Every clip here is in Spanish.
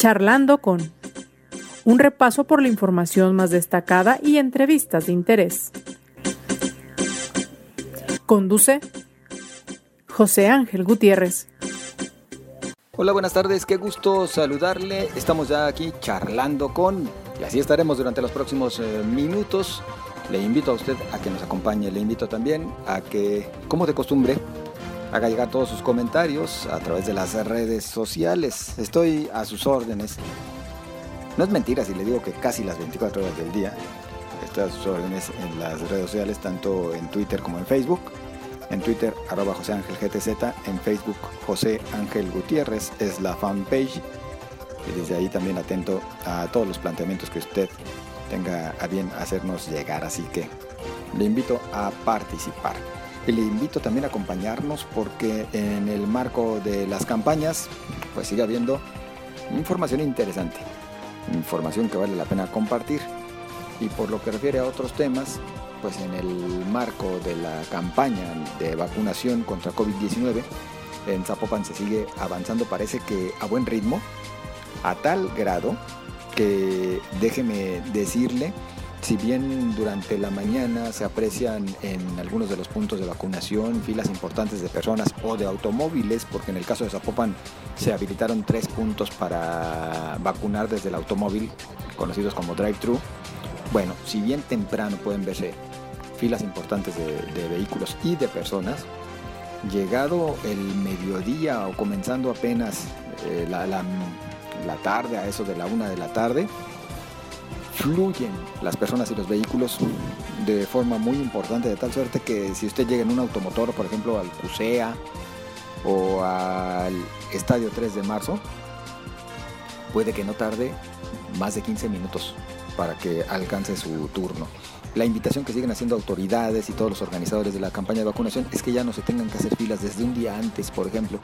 Charlando con un repaso por la información más destacada y entrevistas de interés. Conduce José Ángel Gutiérrez. Hola, buenas tardes, qué gusto saludarle. Estamos ya aquí charlando con, y así estaremos durante los próximos eh, minutos. Le invito a usted a que nos acompañe, le invito también a que, como de costumbre, haga llegar todos sus comentarios a través de las redes sociales. Estoy a sus órdenes. No es mentira si le digo que casi las 24 horas del día estoy a sus órdenes en las redes sociales, tanto en Twitter como en Facebook. En Twitter, arroba José Ángel GTZ, en Facebook, José Ángel Gutiérrez es la fanpage. Y desde ahí también atento a todos los planteamientos que usted tenga a bien hacernos llegar. Así que le invito a participar. Y le invito también a acompañarnos porque en el marco de las campañas pues sigue habiendo información interesante, información que vale la pena compartir. Y por lo que refiere a otros temas, pues en el marco de la campaña de vacunación contra COVID-19, en Zapopan se sigue avanzando, parece que a buen ritmo, a tal grado que déjeme decirle si bien durante la mañana se aprecian en algunos de los puntos de vacunación filas importantes de personas o de automóviles, porque en el caso de Zapopan se habilitaron tres puntos para vacunar desde el automóvil, conocidos como drive-thru, bueno, si bien temprano pueden verse filas importantes de, vehículos y de personas, llegado el mediodía o comenzando apenas eh, la, la tarde, a eso de la una de la tarde, fluyen las personas y los vehículos de forma muy importante, de tal suerte que si usted llega en un automotor, por ejemplo, al CUSEA o al Estadio 3 de marzo, puede que no tarde más de 15 minutos para que alcance su turno. La invitación que siguen haciendo autoridades y todos los organizadores de la campaña de vacunación es que ya no se tengan que hacer filas desde un día antes, por ejemplo,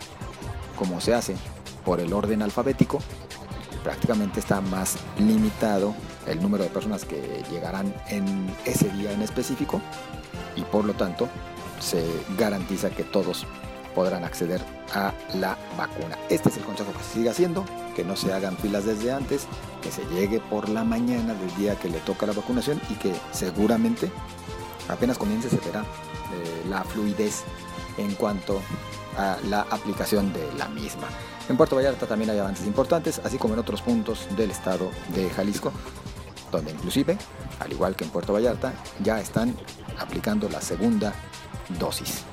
como se hace por el orden alfabético, prácticamente está más limitado el número de personas que llegarán en ese día en específico y por lo tanto se garantiza que todos podrán acceder a la vacuna. Este es el consejo que se sigue haciendo, que no se hagan filas desde antes, que se llegue por la mañana del día que le toca la vacunación y que seguramente apenas comience se verá eh, la fluidez en cuanto a la aplicación de la misma. En Puerto Vallarta también hay avances importantes, así como en otros puntos del estado de Jalisco, donde inclusive, al igual que en Puerto Vallarta, ya están aplicando la segunda dosis.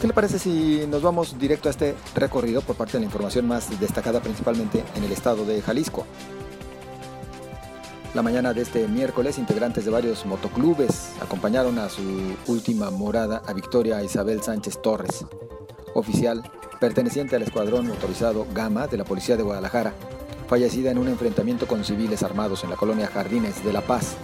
¿Qué le parece si nos vamos directo a este recorrido por parte de la información más destacada principalmente en el estado de Jalisco? La mañana de este miércoles, integrantes de varios motoclubes acompañaron a su última morada a Victoria Isabel Sánchez Torres, oficial perteneciente al escuadrón motorizado Gama de la Policía de Guadalajara, fallecida en un enfrentamiento con civiles armados en la colonia Jardines de La Paz.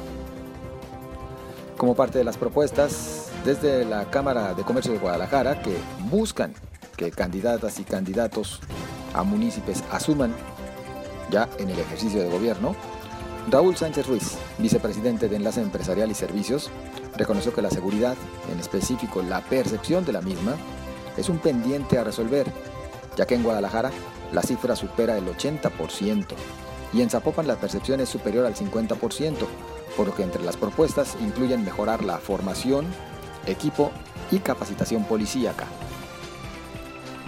Como parte de las propuestas desde la Cámara de Comercio de Guadalajara que buscan que candidatas y candidatos a municipios asuman ya en el ejercicio de gobierno, Raúl Sánchez Ruiz, vicepresidente de Enlace Empresarial y Servicios, reconoció que la seguridad, en específico la percepción de la misma, es un pendiente a resolver, ya que en Guadalajara la cifra supera el 80% y en Zapopan la percepción es superior al 50%, por lo que entre las propuestas incluyen mejorar la formación, equipo y capacitación policíaca.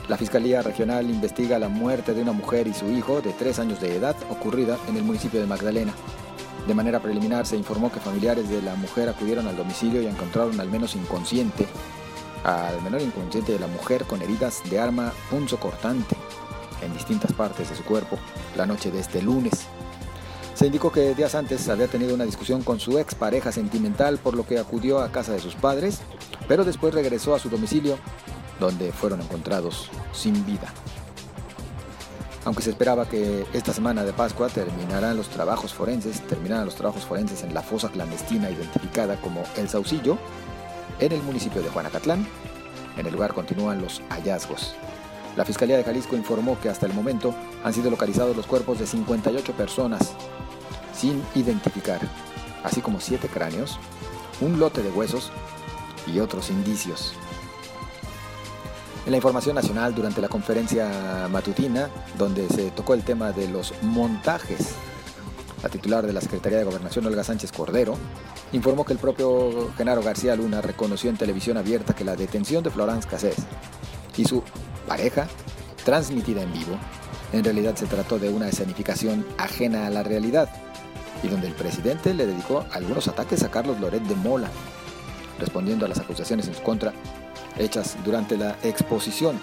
La Fiscalía Regional investiga la muerte de una mujer y su hijo de tres años de edad ocurrida en el municipio de Magdalena. De manera preliminar se informó que familiares de la mujer acudieron al domicilio y encontraron al menos inconsciente al menor inconsciente de la mujer con heridas de arma cortante en distintas partes de su cuerpo la noche de este lunes. Se indicó que días antes había tenido una discusión con su ex pareja sentimental por lo que acudió a casa de sus padres, pero después regresó a su domicilio donde fueron encontrados sin vida. Aunque se esperaba que esta semana de Pascua terminaran los trabajos forenses, terminaran los trabajos forenses en la fosa clandestina identificada como El Saucillo, en el municipio de Juanacatlán. En el lugar continúan los hallazgos. La Fiscalía de Jalisco informó que hasta el momento han sido localizados los cuerpos de 58 personas sin identificar, así como 7 cráneos, un lote de huesos y otros indicios. En la información nacional, durante la conferencia matutina, donde se tocó el tema de los montajes, la titular de la Secretaría de Gobernación, Olga Sánchez Cordero, informó que el propio Genaro García Luna reconoció en televisión abierta que la detención de Florence Cassés y su pareja, transmitida en vivo, en realidad se trató de una escenificación ajena a la realidad y donde el presidente le dedicó algunos ataques a Carlos Loret de Mola, respondiendo a las acusaciones en su contra hechas durante la exposición.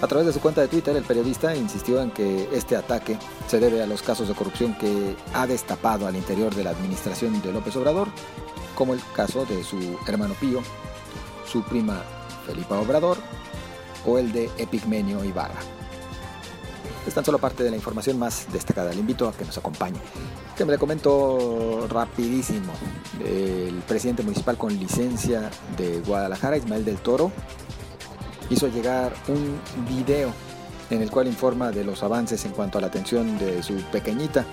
A través de su cuenta de Twitter, el periodista insistió en que este ataque se debe a los casos de corrupción que ha destapado al interior de la administración de López Obrador, como el caso de su hermano Pío, su prima Felipa Obrador o el de Epigmenio Ibarra. Es tan solo parte de la información más destacada. Le invito a que nos acompañe. Que me le comento rapidísimo. El presidente municipal con licencia de Guadalajara, Ismael del Toro, hizo llegar un video en el cual informa de los avances en cuanto a la atención de su pequeñita,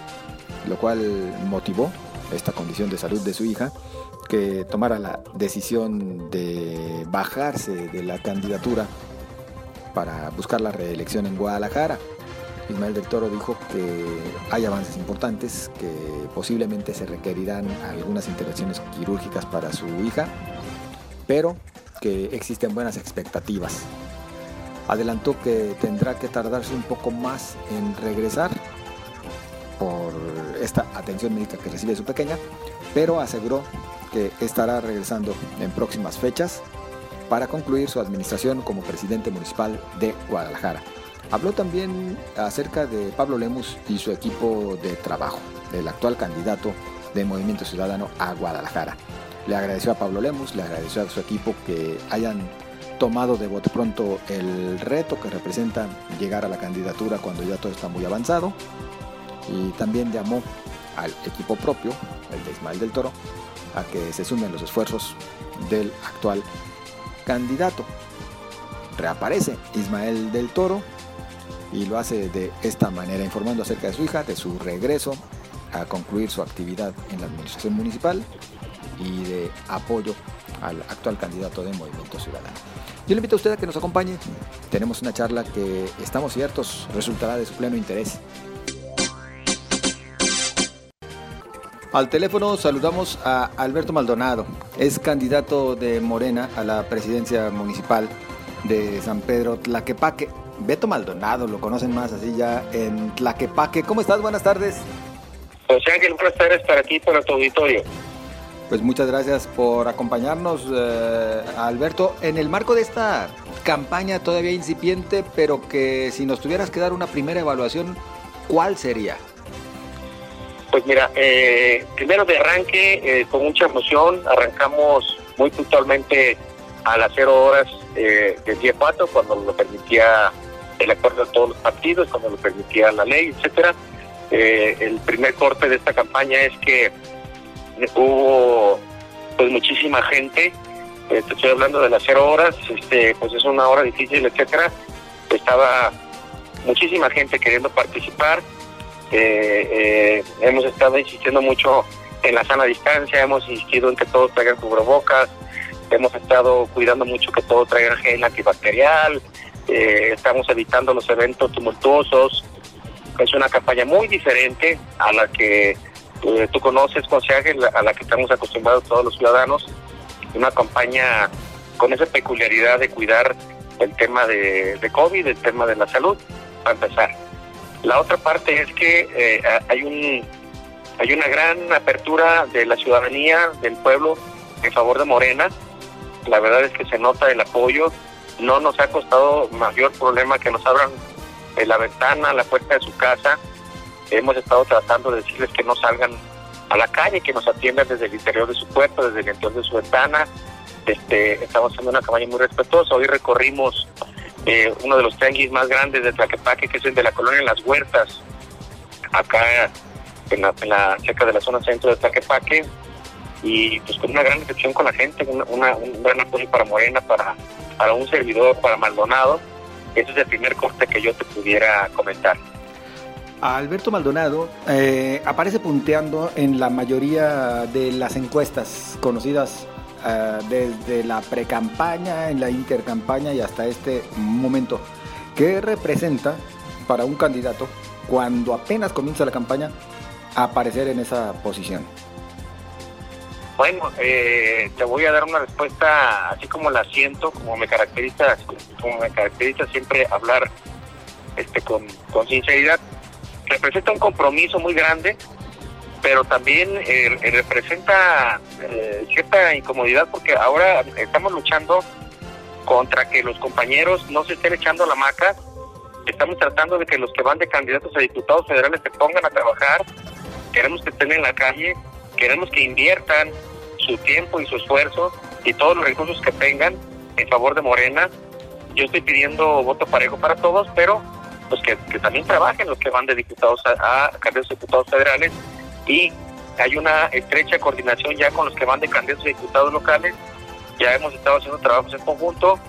lo cual motivó esta condición de salud de su hija que tomara la decisión de bajarse de la candidatura para buscar la reelección en Guadalajara. Ismael del Toro dijo que hay avances importantes, que posiblemente se requerirán algunas intervenciones quirúrgicas para su hija, pero que existen buenas expectativas. Adelantó que tendrá que tardarse un poco más en regresar por esta atención médica que recibe su pequeña, pero aseguró que estará regresando en próximas fechas para concluir su administración como presidente municipal de Guadalajara. Habló también acerca de Pablo Lemus y su equipo de trabajo, el actual candidato de Movimiento Ciudadano a Guadalajara. Le agradeció a Pablo Lemus, le agradeció a su equipo que hayan tomado de bote pronto el reto que representa llegar a la candidatura cuando ya todo está muy avanzado. Y también llamó al equipo propio, el de del Toro, a que se sumen los esfuerzos del actual candidato. Reaparece Ismael del Toro y lo hace de esta manera, informando acerca de su hija, de su regreso a concluir su actividad en la administración municipal y de apoyo al actual candidato de Movimiento Ciudadano. Yo le invito a usted a que nos acompañe. Tenemos una charla que estamos ciertos resultará de su pleno interés. Al teléfono saludamos a Alberto Maldonado, es candidato de Morena a la presidencia municipal de San Pedro Tlaquepaque. Beto Maldonado, lo conocen más así ya en Tlaquepaque. ¿Cómo estás? Buenas tardes. José Ángel, un placer estar aquí para tu auditorio. Pues muchas gracias por acompañarnos, eh, Alberto. En el marco de esta campaña todavía incipiente, pero que si nos tuvieras que dar una primera evaluación, ¿cuál sería? Pues mira, eh, primero de arranque, eh, con mucha emoción, arrancamos muy puntualmente a las cero horas eh, del día 4, cuando lo permitía el acuerdo de todos los partidos, cuando lo permitía la ley, etcétera. Eh, el primer corte de esta campaña es que hubo pues muchísima gente, eh, te estoy hablando de las cero horas, este, pues es una hora difícil, etcétera. Estaba muchísima gente queriendo participar. Hemos estado insistiendo mucho en la sana distancia, hemos insistido en que todos traigan cubrebocas, hemos estado cuidando mucho que todo traiga gel antibacterial, eh, estamos evitando los eventos tumultuosos. Es una campaña muy diferente a la que eh, tú conoces, José a la que estamos acostumbrados todos los ciudadanos. Una campaña con esa peculiaridad de cuidar el tema de COVID, el tema de la salud, para empezar. La otra parte es que eh, hay un hay una gran apertura de la ciudadanía, del pueblo, en favor de Morena. La verdad es que se nota el apoyo. No nos ha costado mayor problema que nos abran la ventana, la puerta de su casa. Hemos estado tratando de decirles que no salgan a la calle, que nos atiendan desde el interior de su puerta, desde el interior de su ventana. Este, estamos haciendo una campaña muy respetuosa. Hoy recorrimos eh, uno de los tianguis más grandes de Tlaquepaque, que es el de la colonia Las Huertas, acá en la, cerca de la zona centro de Tlaquepaque y pues con una gran recepción con la gente, una, un gran apoyo para Morena, para, para un servidor, para Maldonado. Ese es el primer corte que yo te pudiera comentar. Alberto Maldonado eh, aparece punteando en la mayoría de las encuestas conocidas ah, desde la precampaña, en la intercampaña y hasta este momento. ¿Qué representa para un candidato cuando apenas comienza la campaña aparecer en esa posición? Bueno, eh, te voy a dar una respuesta así como la siento, como me caracteriza, como me caracteriza siempre hablar este con sinceridad. Representa un compromiso muy grande, pero también eh, representa eh, cierta incomodidad porque ahora estamos luchando contra que los compañeros no se estén echando la maca. Estamos tratando de que los que van de candidatos a diputados federales se pongan a trabajar. Queremos que estén en la calle, queremos que inviertan su tiempo y su esfuerzo y todos los recursos que tengan en favor de Morena. Yo estoy pidiendo voto parejo para todos, pero pues que, también trabajen los que van de diputados a, a candidatos a diputados federales y hay una estrecha coordinación ya con los que van de candidatos a diputados locales. Ya hemos estado haciendo trabajos en conjunto.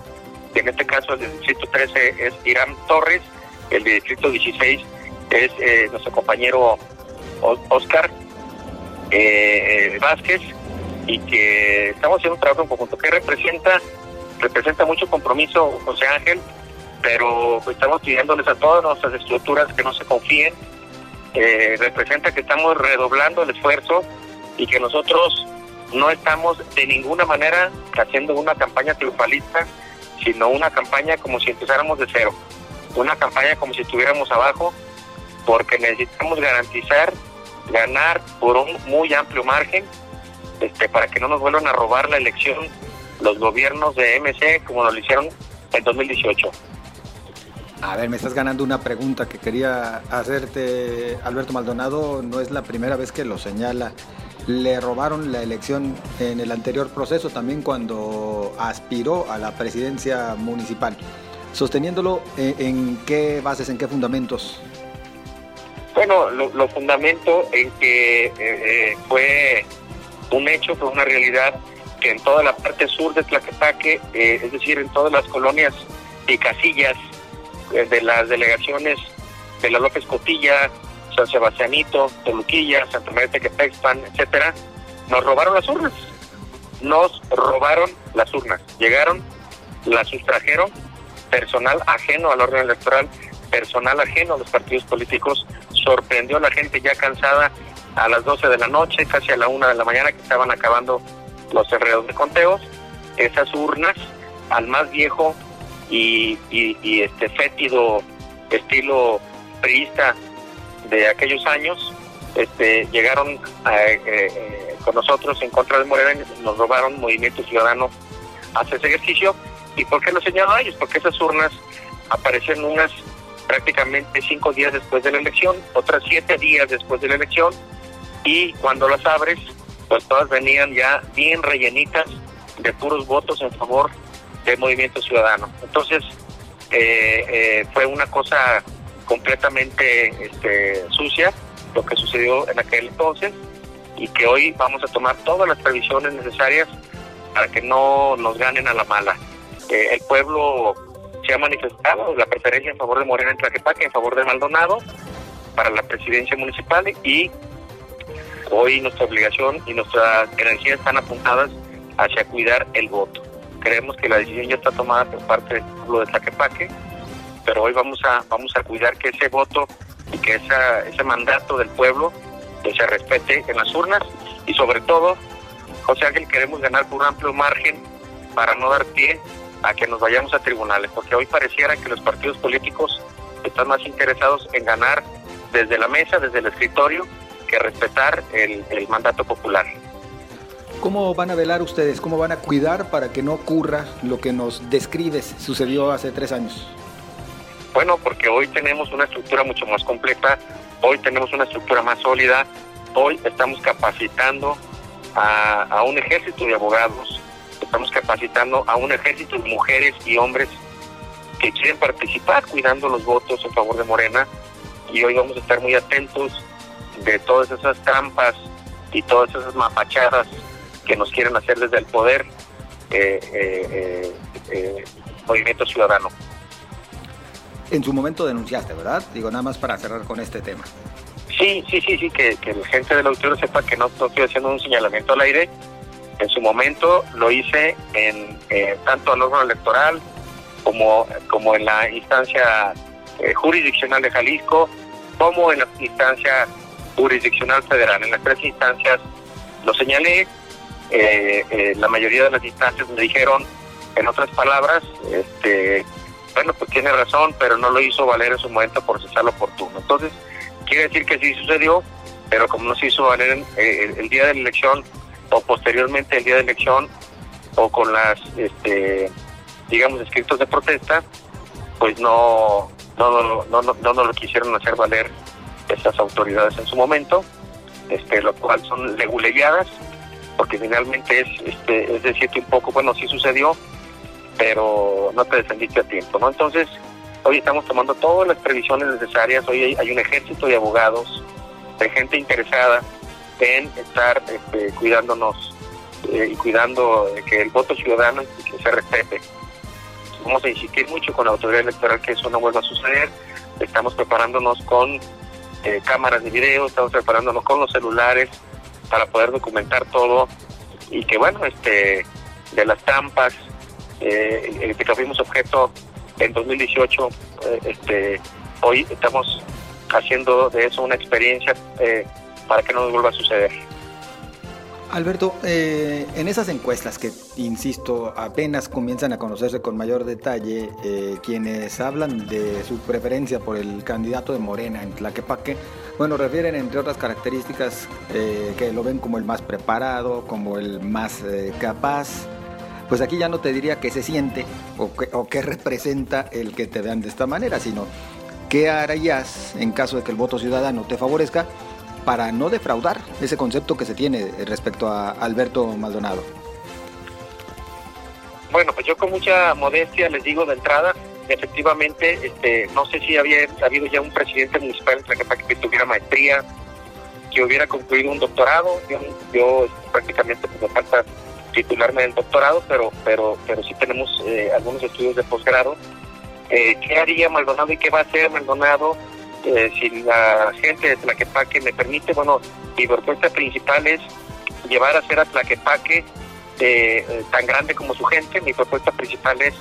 En este caso, el distrito 13 es Irán Torres, el distrito 16 es eh, nuestro compañero Oscar eh, eh, Vázquez y que estamos haciendo un trabajo en conjunto que representa representa mucho compromiso José Ángel pero estamos pidiéndoles a todas nuestras estructuras que no se confíen eh, representa que estamos redoblando el esfuerzo y que nosotros no estamos de ninguna manera haciendo una campaña triunfalista sino una campaña como si empezáramos de cero una campaña como si estuviéramos abajo porque necesitamos garantizar ganar por un muy amplio margen este, para que no nos vuelvan a robar la elección los gobiernos de MC como nos lo hicieron en 2018. A ver, me estás ganando una pregunta que quería hacerte, Alberto Maldonado. No es la primera vez que lo señala. Le robaron la elección en el anterior proceso, también cuando aspiró a la presidencia municipal. Sosteniéndolo, eh, ¿en, qué bases, en qué fundamentos? Bueno, lo, fundamento en que eh, eh, fue un hecho, fue una realidad que en toda la parte sur de Tlaquepaque, es decir, en todas las colonias y casillas de las delegaciones de la López Cotilla, San Sebastianito, Toluquilla, Santa María Tequepexpan, etcétera, nos robaron las urnas. Nos robaron las urnas. Llegaron, las sustrajeron, personal ajeno al orden electoral, personal ajeno a los partidos políticos, sorprendió a la gente ya cansada a las 12 de la noche, casi a la 1 de la mañana que estaban acabando los enredos de conteos, esas urnas al más viejo y, este fétido estilo priista de aquellos años, este, llegaron eh, eh, con nosotros en contra de Morena y nos robaron Movimiento Ciudadano hace ese ejercicio. ¿Y por qué lo señalo a ellos? Porque esas urnas aparecieron unas prácticamente cinco días después de la elección, otras siete días después de la elección, y cuando las abres, pues todas venían ya bien rellenitas de puros votos en favor del movimiento ciudadano. Entonces, eh, eh, fue una cosa completamente este, sucia lo que sucedió en aquel entonces y que hoy vamos a tomar todas las previsiones necesarias para que no nos ganen a la mala. Eh, el pueblo se ha manifestado la preferencia en favor de Morena en Tlaquepaque, en favor de Maldonado para la presidencia municipal y Hoy nuestra obligación y nuestras energías están apuntadas hacia cuidar el voto. Creemos que la decisión ya está tomada por parte del pueblo de Tlaquepaque, pero hoy vamos a vamos a cuidar que ese voto y que ese mandato del pueblo se respete en las urnas y sobre todo, José Ángel, queremos ganar por un amplio margen para no dar pie a que nos vayamos a tribunales, porque hoy pareciera que los partidos políticos están más interesados en ganar desde la mesa, desde el escritorio, que respetar el, mandato popular. ¿Cómo van a velar ustedes? ¿Cómo van a cuidar para que no ocurra lo que nos describes sucedió hace tres años? Bueno, porque hoy tenemos una estructura mucho más completa, hoy tenemos una estructura más sólida, hoy estamos capacitando a, a un ejército de abogados, estamos capacitando a un ejército de mujeres y hombres que quieren participar cuidando los votos en favor de Morena y hoy vamos a estar muy atentos de todas esas trampas y todas esas mapachadas que nos quieren hacer desde el poder eh, eh, eh, Movimiento Ciudadano. En su momento denunciaste, ¿verdad? Digo, nada más para cerrar con este tema. Sí, sí, sí, sí, que, que la gente del auditorio sepa que no, estoy haciendo un señalamiento al aire, En su momento lo hice en eh, tanto al órgano electoral como, como en la instancia eh, jurisdiccional de Jalisco, como en la instancia jurisdiccional federal. En las tres instancias lo señalé, eh, la mayoría de las instancias me dijeron, en otras palabras, este, bueno, pues tiene razón, pero no lo hizo valer en su momento por cesar oportuno. Entonces, quiere decir que sí sucedió, pero como no se hizo valer el día de la elección, o posteriormente el día de elección o con las este digamos escritos de protesta pues no no no no no, no lo quisieron hacer valer esas autoridades en su momento este lo cual son leguleyadas porque finalmente es este es decirte un poco bueno sí sucedió pero no te defendiste a tiempo no entonces hoy estamos tomando todas las previsiones necesarias hoy hay un ejército de abogados de gente interesada en estar este, cuidándonos eh, y cuidando que el voto ciudadano que se respete. Vamos a insistir mucho con la autoridad electoral que eso no vuelva a suceder. Estamos preparándonos con eh, cámaras de video, estamos preparándonos con los celulares para poder documentar todo y que bueno, este de las trampas eh, que fuimos objeto en 2018, este hoy estamos haciendo de eso una experiencia eh, para que no nos vuelva a suceder. Alberto, eh, en esas encuestas que, insisto, apenas comienzan a conocerse con mayor detalle, eh, quienes hablan de su preferencia por el candidato de Morena en Tlaquepaque, bueno, refieren entre otras características eh, que lo ven como el más preparado, como el más capaz. Pues aquí ya no te diría que se siente o que, o representa el que te vean de esta manera, sino qué harías en caso de que el voto ciudadano te favorezca para no defraudar ese concepto que se tiene respecto a Alberto Maldonado? Bueno, pues yo con mucha modestia les digo de entrada, efectivamente, este, no sé si había habido ya un presidente municipal que tuviera maestría, que hubiera concluido un doctorado. Yo, este, prácticamente pues, me falta titularme del doctorado, pero pero pero sí tenemos eh, algunos estudios de posgrado. Eh, ¿Qué haría Maldonado y qué va a hacer Maldonado? Eh, si la gente de Tlaquepaque me permite, bueno, mi propuesta principal es llevar a ser a Tlaquepaque eh, tan grande como su gente. Mi propuesta principal es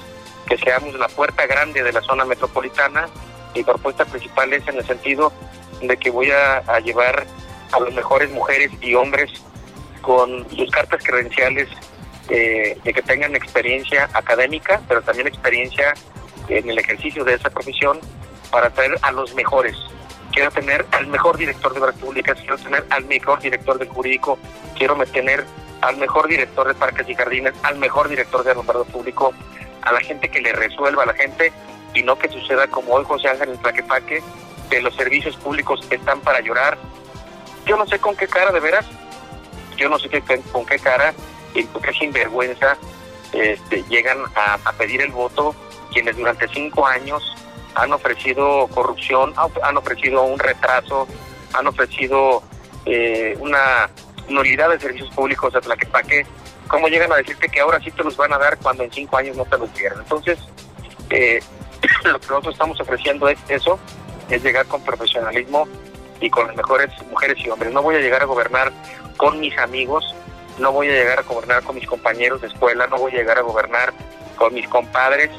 que seamos la puerta grande de la zona metropolitana. Mi propuesta principal es en el sentido de que voy a, llevar a las mejores mujeres y hombres con sus cartas credenciales eh, de que tengan experiencia académica, pero también experiencia en el ejercicio de esa profesión para traer a los mejores. Quiero tener al mejor director de obras públicas, quiero tener al mejor director de jurídico, quiero tener al mejor director de parques y jardines, al mejor director de alumbrado público, a la gente que le resuelva a la gente y no que suceda como hoy José Ángel en Tlaquepaque, que los servicios públicos están para llorar. Yo no sé con qué cara, de veras, yo no sé con qué cara y con qué sinvergüenza este, llegan a pedir el voto quienes durante cinco años han ofrecido corrupción, han ofrecido un retraso, han ofrecido eh, una nulidad de servicios públicos a Tlaquepaque. ¿Cómo llegan a decirte que ahora sí te los van a dar cuando en cinco años no te los dieron? Entonces, eh, lo que nosotros estamos ofreciendo es eso, es llegar con profesionalismo y con las mejores mujeres y hombres. No voy a llegar a gobernar con mis amigos, no voy a llegar a gobernar con mis compañeros de escuela, no voy a llegar a gobernar con mis compadres,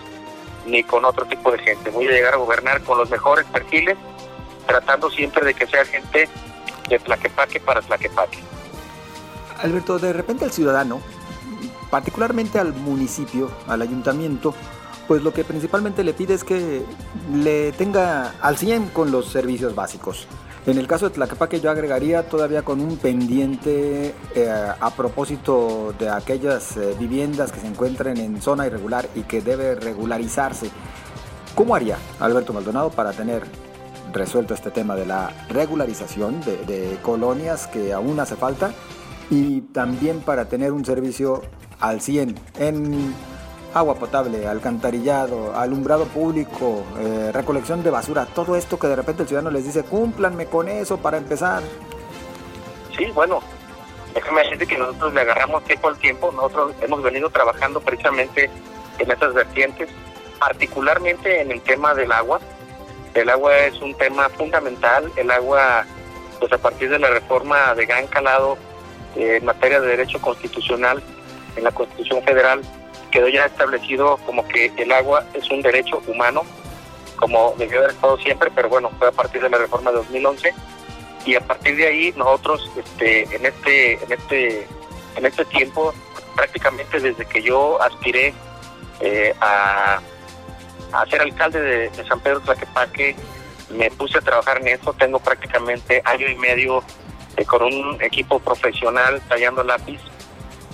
ni con otro tipo de gente. Voy a llegar a gobernar con los mejores perfiles, tratando siempre de que sea gente de Tlaquepaque para Tlaquepaque. Alberto, de repente el ciudadano, particularmente al municipio, al ayuntamiento, pues lo que principalmente le pide es que le tenga al 100 con los servicios básicos. En el caso de Tlaquepaque yo agregaría todavía con un pendiente eh, a propósito de aquellas eh, viviendas que se encuentren en zona irregular y que debe regularizarse. ¿Cómo haría Alberto Maldonado para tener resuelto este tema de la regularización de, de colonias que aún hace falta y también para tener un servicio al 100 en agua potable, alcantarillado, alumbrado público, eh, recolección de basura, todo esto que de repente el ciudadano les dice, cúmplanme con eso para empezar. Sí, bueno, déjame decirte que nosotros le agarramos tiempo al tiempo, nosotros hemos venido trabajando precisamente en estas vertientes, particularmente en el tema del agua. El agua es un tema fundamental, el agua, pues a partir de la reforma de gran calado en materia de derecho constitucional, en la Constitución Federal, quedó ya establecido como que el agua es un derecho humano, como debió haber estado siempre, pero bueno, fue a partir de la reforma de 2011 y a partir de ahí nosotros este en este en este en este tiempo prácticamente desde que yo aspiré eh, a, a, ser alcalde de, San Pedro Tlaquepaque me puse a trabajar en eso. Tengo prácticamente año y medio eh, con un equipo profesional tallando lápiz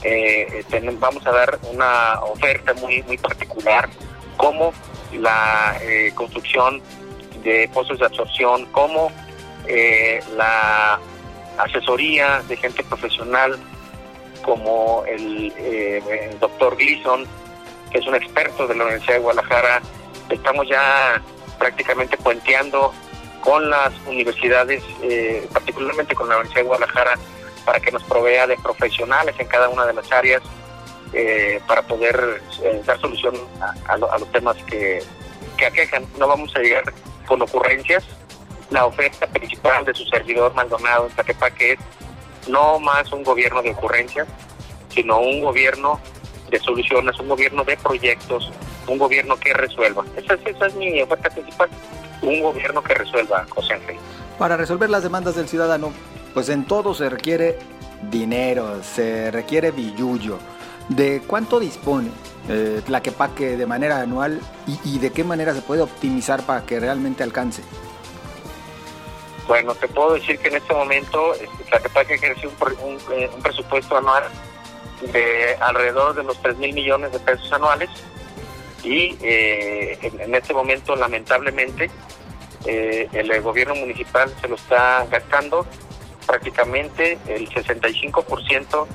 eh, vamos a dar una oferta muy muy particular como la construcción de pozos de absorción como la asesoría de gente profesional como el, doctor Gleason, que es un experto de la Universidad de Guadalajara. Estamos ya prácticamente puenteando con las universidades, eh, particularmente con la Universidad de Guadalajara, para que nos provea de profesionales en cada una de las áreas eh, para poder eh, dar solución a, los temas que, que aquejan. No vamos a llegar con ocurrencias. La oferta principal de su servidor Maldonado en Taquepaque es no más un gobierno de ocurrencias, sino un gobierno de soluciones, un gobierno de proyectos, un gobierno que resuelva. Esa, es mi oferta principal, un gobierno que resuelva, José Ángel. Para resolver las demandas del ciudadano, pues en todo se requiere dinero, se requiere billuyo. ¿De cuánto dispone eh, Tlaquepaque de manera anual y de qué manera se puede optimizar para que realmente alcance? Bueno, te puedo decir que en este momento Tlaquepaque ejerce un, un, eh, un, presupuesto anual de alrededor de los 3 mil millones de pesos anuales y eh, en, este momento lamentablemente eh, el gobierno municipal se lo está gastando prácticamente el 65%,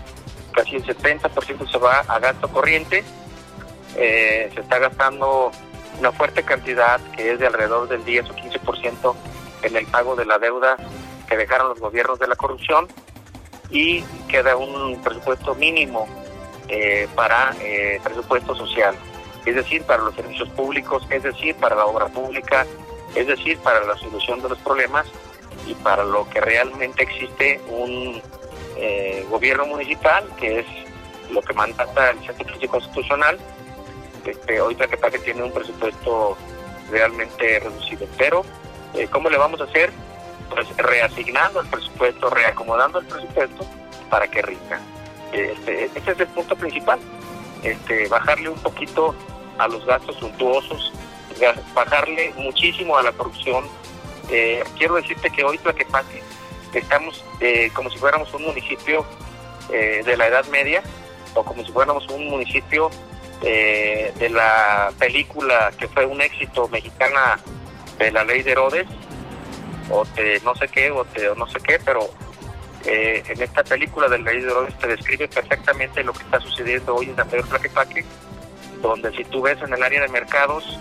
casi el 70% se va a gasto corriente, se está gastando una fuerte cantidad que es de alrededor del 10 o 15% en el pago de la deuda que dejaron los gobiernos de la corrupción y queda un presupuesto mínimo eh, para eh, presupuesto social, es decir, para los servicios públicos, es decir, para la obra pública, es decir, para la solución de los problemas y para lo que realmente existe un eh, gobierno municipal, que es lo que mandata el Centro Constitucional. Este, ahorita que tiene un presupuesto realmente reducido, pero eh, ¿Cómo le vamos a hacer? Pues reasignando el presupuesto, reacomodando el presupuesto para que rinda. Este, ese es el punto principal. Este, bajarle un poquito a los gastos suntuosos, bajarle muchísimo a la corrupción. Eh, quiero decirte que hoy Tlaquepaque estamos eh, como si fuéramos un municipio eh, de la Edad Media o como si fuéramos un municipio de la película que fue un éxito mexicana de la ley de Herodes, o de no sé qué, o de no sé qué, pero eh, en esta película de la ley de Herodes te describe perfectamente lo que está sucediendo hoy en San Pedro Tlaquepaque, donde si tú ves en el área de mercados,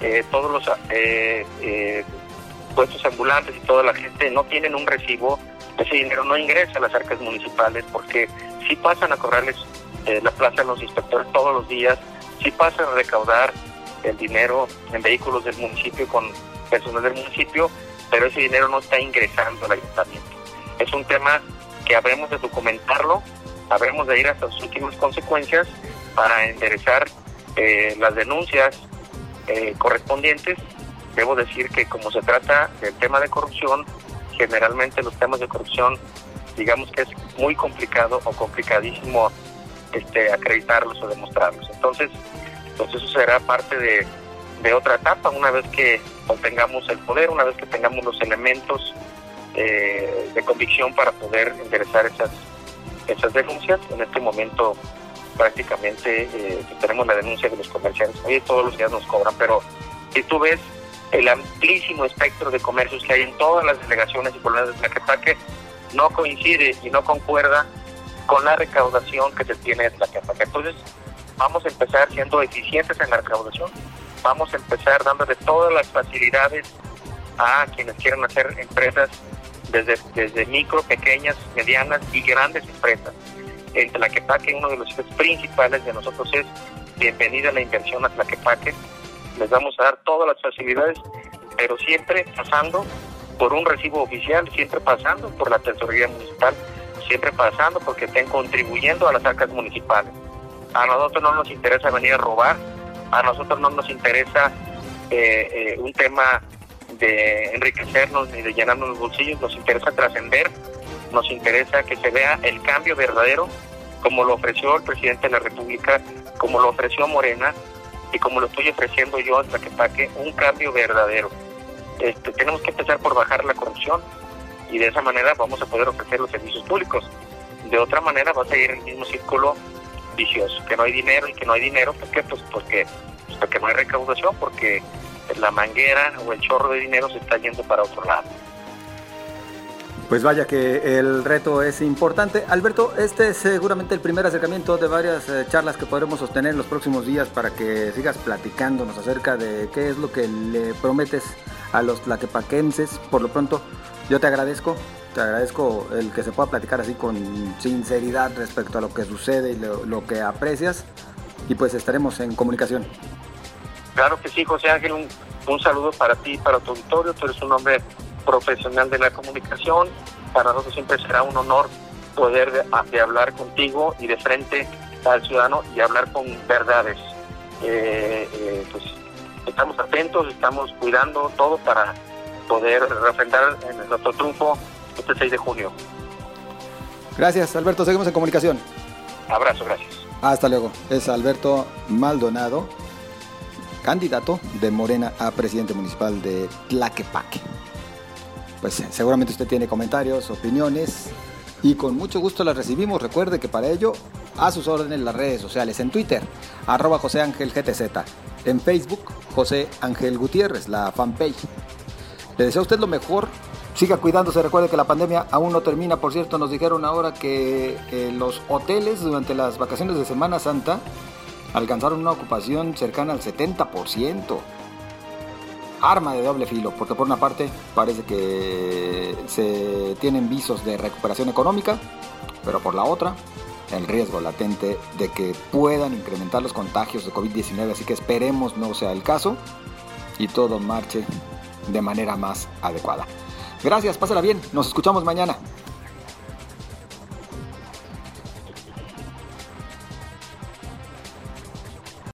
eh, todos los eh, puestos ambulantes y toda la gente no tienen un recibo, ese dinero no ingresa a las arcas municipales porque si pasan a cobrarles la plaza a los inspectores todos los días, si pasan a recaudar el dinero en vehículos del municipio con personal del municipio, pero ese dinero no está ingresando al ayuntamiento. Es un tema que habremos de documentarlo, habremos de ir hasta sus últimas consecuencias para enderezar eh, las denuncias eh, correspondientes. Debo decir que como se trata del tema de corrupción, generalmente los temas de corrupción, digamos que es muy complicado o complicadísimo este, acreditarlos o demostrarlos. Entonces, pues eso será parte de, otra etapa, una vez que obtengamos el poder, una vez que tengamos los elementos eh, de convicción para poder enderezar esas, esas denuncias. En este momento prácticamente eh, tenemos la denuncia de los comerciantes. Hoy todos los días nos cobran, pero si tú ves el amplísimo espectro de comercios que hay en todas las delegaciones y colonias de Tlaquepaque, no coincide y no concuerda con la recaudación que se tiene de Tlaquepaque. Entonces, vamos a empezar siendo eficientes en la recaudación, vamos a empezar dándole todas las facilidades a quienes quieran hacer empresas desde, desde micro, pequeñas, medianas y grandes empresas. En Tlaquepaque uno de los principales de nosotros es bienvenida la inversión a Tlaquepaque. Les vamos a dar todas las facilidades, pero siempre pasando por un recibo oficial, siempre pasando por la tesorería municipal, siempre pasando porque estén contribuyendo a las arcas municipales. A nosotros no nos interesa venir a robar, a nosotros no nos interesa eh, eh, un tema de enriquecernos ni de llenarnos los bolsillos, nos interesa trascender, nos interesa que se vea el cambio verdadero, como lo ofreció el presidente de la República, como lo ofreció Morena y como lo estoy ofreciendo yo hasta que paque un cambio verdadero. Este, tenemos que empezar por bajar la corrupción y de esa manera vamos a poder ofrecer los servicios públicos. De otra manera va a seguir el mismo círculo vicioso, que no hay dinero y que no hay dinero, ¿por qué? Pues porque, pues porque no hay recaudación, porque la manguera o el chorro de dinero se está yendo para otro lado. Pues vaya que el reto es importante. Alberto, este es seguramente el primer acercamiento de varias eh, charlas que podremos sostener en los próximos días para que sigas platicándonos acerca de qué es lo que le prometes a los tlaquepaquenses. Por lo pronto, yo te agradezco, te agradezco el que se pueda platicar así con sinceridad respecto a lo que sucede y lo, que aprecias. Y pues estaremos en comunicación. Claro que sí, José Ángel, un, un saludo para ti para tu auditorio. Tú eres un hombre profesional de la comunicación. Para nosotros siempre será un honor poder de, hablar contigo y de frente al ciudadano y hablar con verdades. Eh, eh, pues estamos atentos, estamos cuidando todo para poder refrendar en nuestro triunfo este 6 de junio. Gracias, Alberto. Seguimos en comunicación. Abrazo, gracias. Hasta luego. Es Alberto Maldonado, candidato de Morena a presidente municipal de Tlaquepaque pues seguramente usted tiene comentarios, opiniones y con mucho gusto las recibimos. Recuerde que para ello a sus órdenes las redes sociales, en Twitter, arroba José Ángel GTZ, en Facebook, José Ángel Gutiérrez, la fanpage. Le deseo a usted lo mejor, siga cuidándose, recuerde que la pandemia aún no termina, por cierto, nos dijeron ahora que los hoteles durante las vacaciones de Semana Santa alcanzaron una ocupación cercana al 70% arma de doble filo, porque por una parte parece que se tienen visos de recuperación económica, pero por la otra el riesgo latente de que puedan incrementar los contagios de COVID-19, así que esperemos no sea el caso y todo marche de manera más adecuada. Gracias, pásala bien, nos escuchamos mañana.